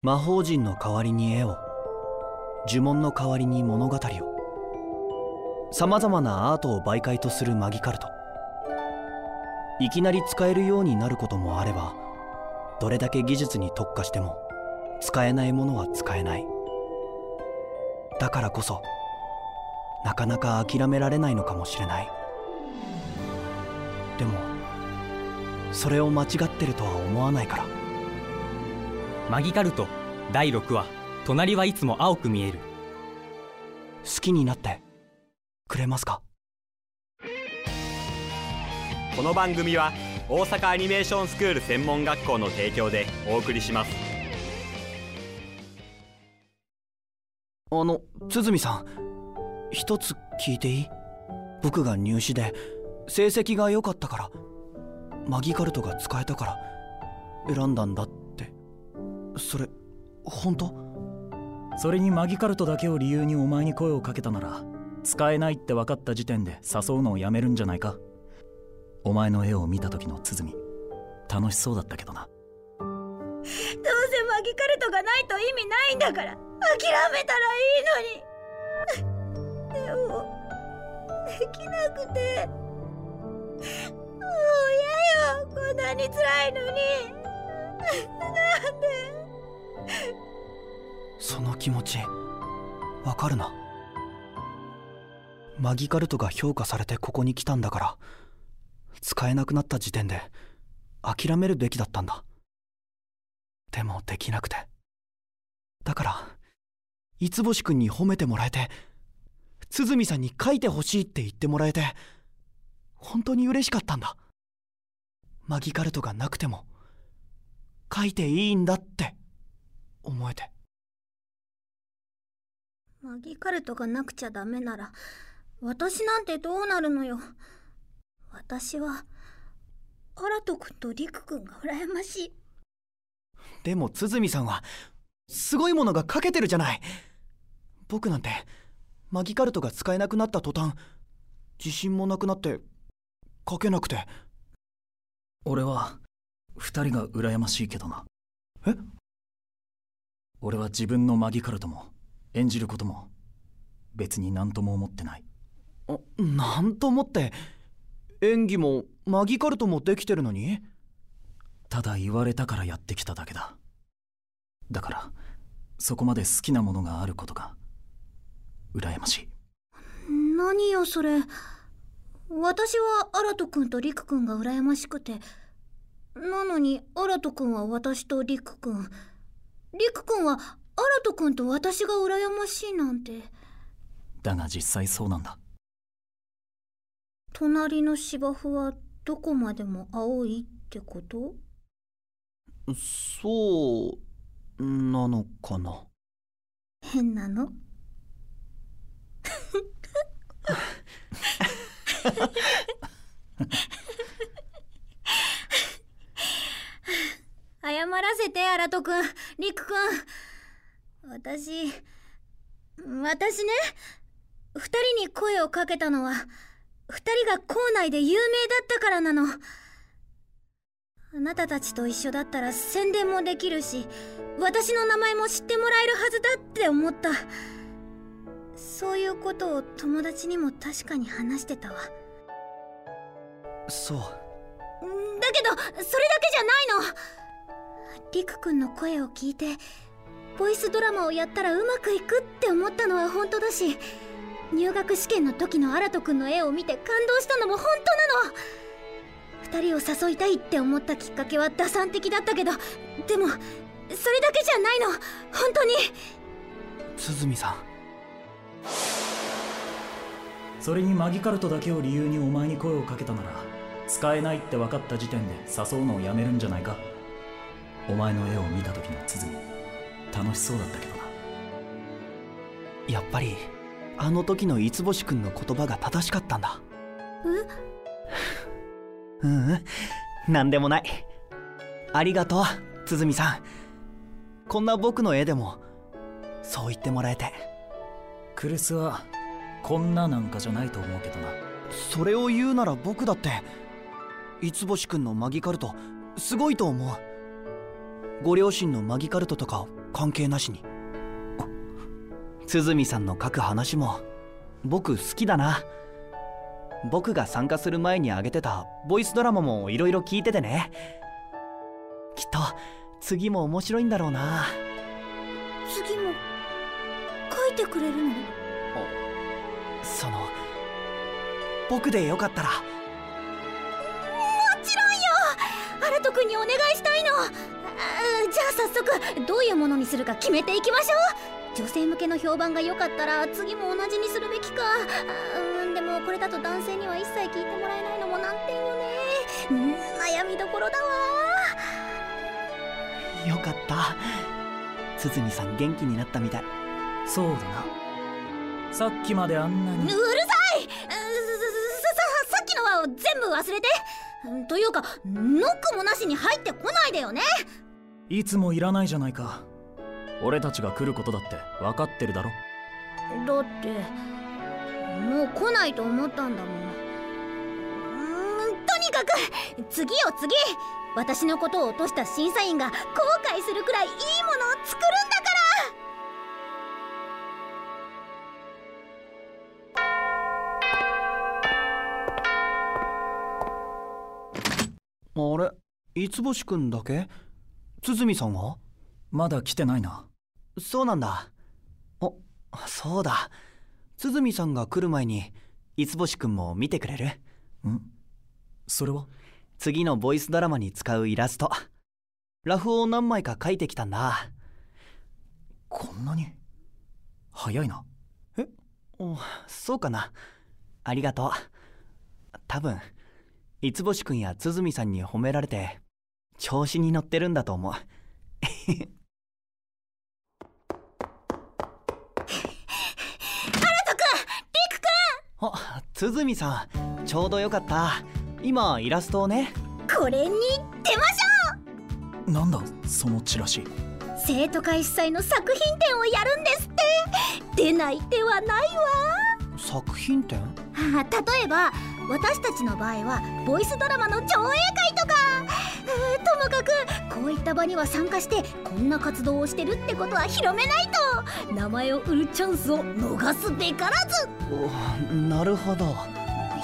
魔法陣の代わりに絵を呪文の代わりに物語をさまざまなアートを媒介とするマギカルト。いきなり使えるようになることもあればどれだけ技術に特化しても使えないものは使えない。だからこそなかなか諦められないのかもしれない。でもそれを間違ってるとは思わないから。マギカルト。第6話。隣はいつも青く見える。好きになって。くれますか？この番組は大阪アニメーションスクール専門学校の提供でお送りします。あの鼓さん。一つ聞いていい？僕が入試で成績が良かったからマギカルトが使えたから選んだんだってそれ本当？それにマギカルトだけを理由にお前に声をかけたなら使えないって分かった時点で誘うのをやめるんじゃないか？お前の絵を見た時の鼓。楽しそうだったけどな。どうせマギカルトがないと意味ないんだから諦めたらいいのに。でもできなくてもう嫌よこんなに辛いのに。なんで？その気持ちわかるな。マギカルトが評価されてここに来たんだから使えなくなった時点で諦めるべきだったんだ。でもできなくて。だから五星君に褒めてもらえて鼓さんに書いてほしいって言ってもらえて本当に嬉しかったんだ。マギカルトがなくても書いていいんだって。思えて。マギカルトがなくちゃダメなら私なんてどうなるのよ。私はアラト君とリク君が羨ましい。でも鼓さんはすごいものが書けてるじゃない。僕なんてマギカルトが使えなくなった途端自信もなくなって書けなくて。俺は二人が羨ましいけどな。え？俺は自分のマギカルトも演じることも別に何とも思ってない。あなんともって演技もマギカルトもできてるのに？ただ言われたからやってきただけだ。だからそこまで好きなものがあることが羨ましい。何よそれ。私はアラト君とリク君が羨ましくて。なのにアラト君は私とリク君リク君はアラト君と私が羨ましいなんて。だが実際そうなんだ。隣の芝生はどこまでも青いってこと？そうなのかな。変なの？謝らせてアラト君。リク君。私私ね二人に声をかけたのは二人が校内で有名だったからなの。あなたたちと一緒だったら宣伝もできるし私の名前も知ってもらえるはずだって思った。そういうことを友達にも確かに話してたわ。そう。だけどそれだけじゃないのりくくんの声を聞いてボイスドラマをやったらうまくいくって思ったのは本当だし入学試験の時のアラト君の絵を見て感動したのも本当なの。二人を誘いたいって思ったきっかけは打算的だったけどでもそれだけじゃないの。本当に。鼓さん。それにマギカルトだけを理由にお前に声をかけたなら使えないって分かった時点で誘うのをやめるんじゃないか。お前の絵を見た時の鼓楽しそうだったけどな。やっぱりあの時の五星君の言葉が正しかったんだ。ううん。何でもない。ありがとう鼓さん。こんな僕の絵でもそう言ってもらえて。クルスはこんななんかじゃないと思うけどな。それを言うなら僕だって五星君のマギカルトすごいと思うご両親のマギカルトとか関係なしに。鼓さんの書く話も僕好きだな。僕が参加する前にあげてたボイスドラマもいろいろ聞いててね。きっと次も面白いんだろうな。次も書いてくれるの？その僕でよかったら。もちろんよ！アラト君にお願いしたいの！あじゃあ早速どういうものにするか決めていきましょう。女性向けの評判が良かったら次も同じにするべきか。あうんでもこれだと男性には一切聞いてもらえないのも難点よね。うん悩みどころだわ。よかった。鼓さん元気になったみたい。そうだな。さっきまであんなに。うるさい。ささささっきのは全部忘れて。うんというかノックもなしに入ってこないでよねいつもいらないじゃないか。俺たちが来ることだって分かってるだろ？だってもう来ないと思ったんだもん。うーんとにかく次よ次。私のことを落とした審査員が後悔するくらいいいものを作るんだから。あれ？五星くんだけ？鼓さんは？まだ来てないな。そうなんだ。おそうだ。鼓さんが来る前に五星くんも見てくれる？ん？それは？次のボイスドラマに使うイラスト。ラフを何枚か描いてきたんだ。こんなに？早いな。おそうかな。ありがとう。多分五星くんや鼓さんに褒められて調子に乗ってるんだと思う。あ鼓さんちょうどよかった。今イラストをね。これに出ましょなんだそのチラシ。う生徒会主催の作品展をやるんですって。出ない手はないわ。作品展？あ例えば私たちの場合はボイスドラマの上映会ういった場には参加してこんな活動をしてるってことは広めないと。名前を売るチャンスを逃すべからず。おなるほど。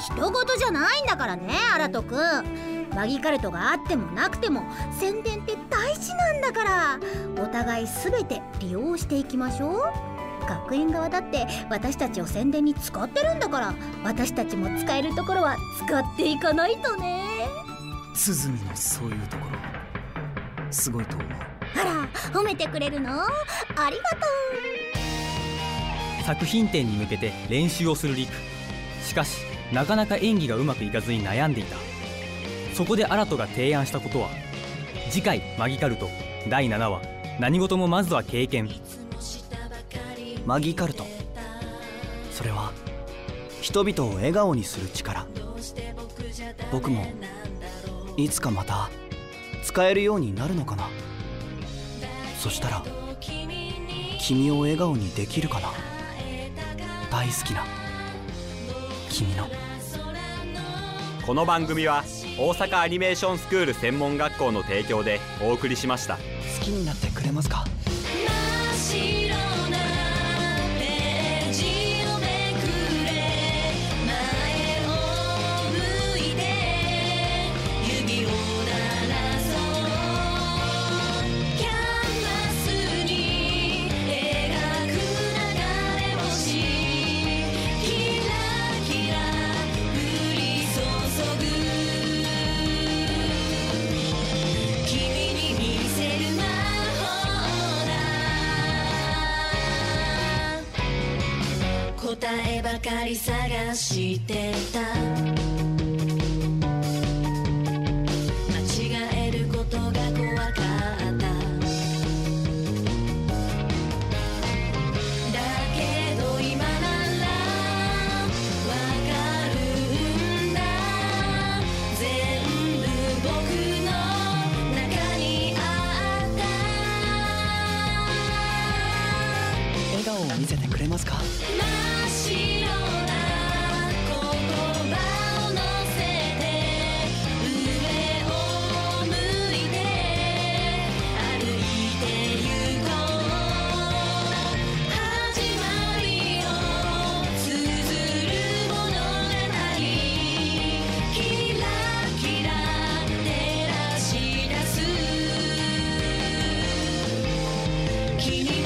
人事じゃないんだからねアラトくんマギカルトがあってもなくても宣伝って大事なんだから。お互い全て利用していきましょう。学園側だって私たちを宣伝に使ってるんだから。私たちも使えるところは使っていかないとね。鼓のそういうところすごいと思う。あら褒めてくれるの？ありがと作品展に向けて練習をするリク。しかしなかなか演技がうまくいかずに悩んでいた。そこでアラトが提案したことは次回マギカルト第7話。何事もまずは経験。マギカルト。それは人々を笑顔にする力。僕もいつかまた使えるようになるのかな？そしたら君を笑顔にできるかな？大好きな君の。この番組は大阪アニメーションスクール専門学校の提供でお送りしました。好きになってくれますか？答えばかり探してた君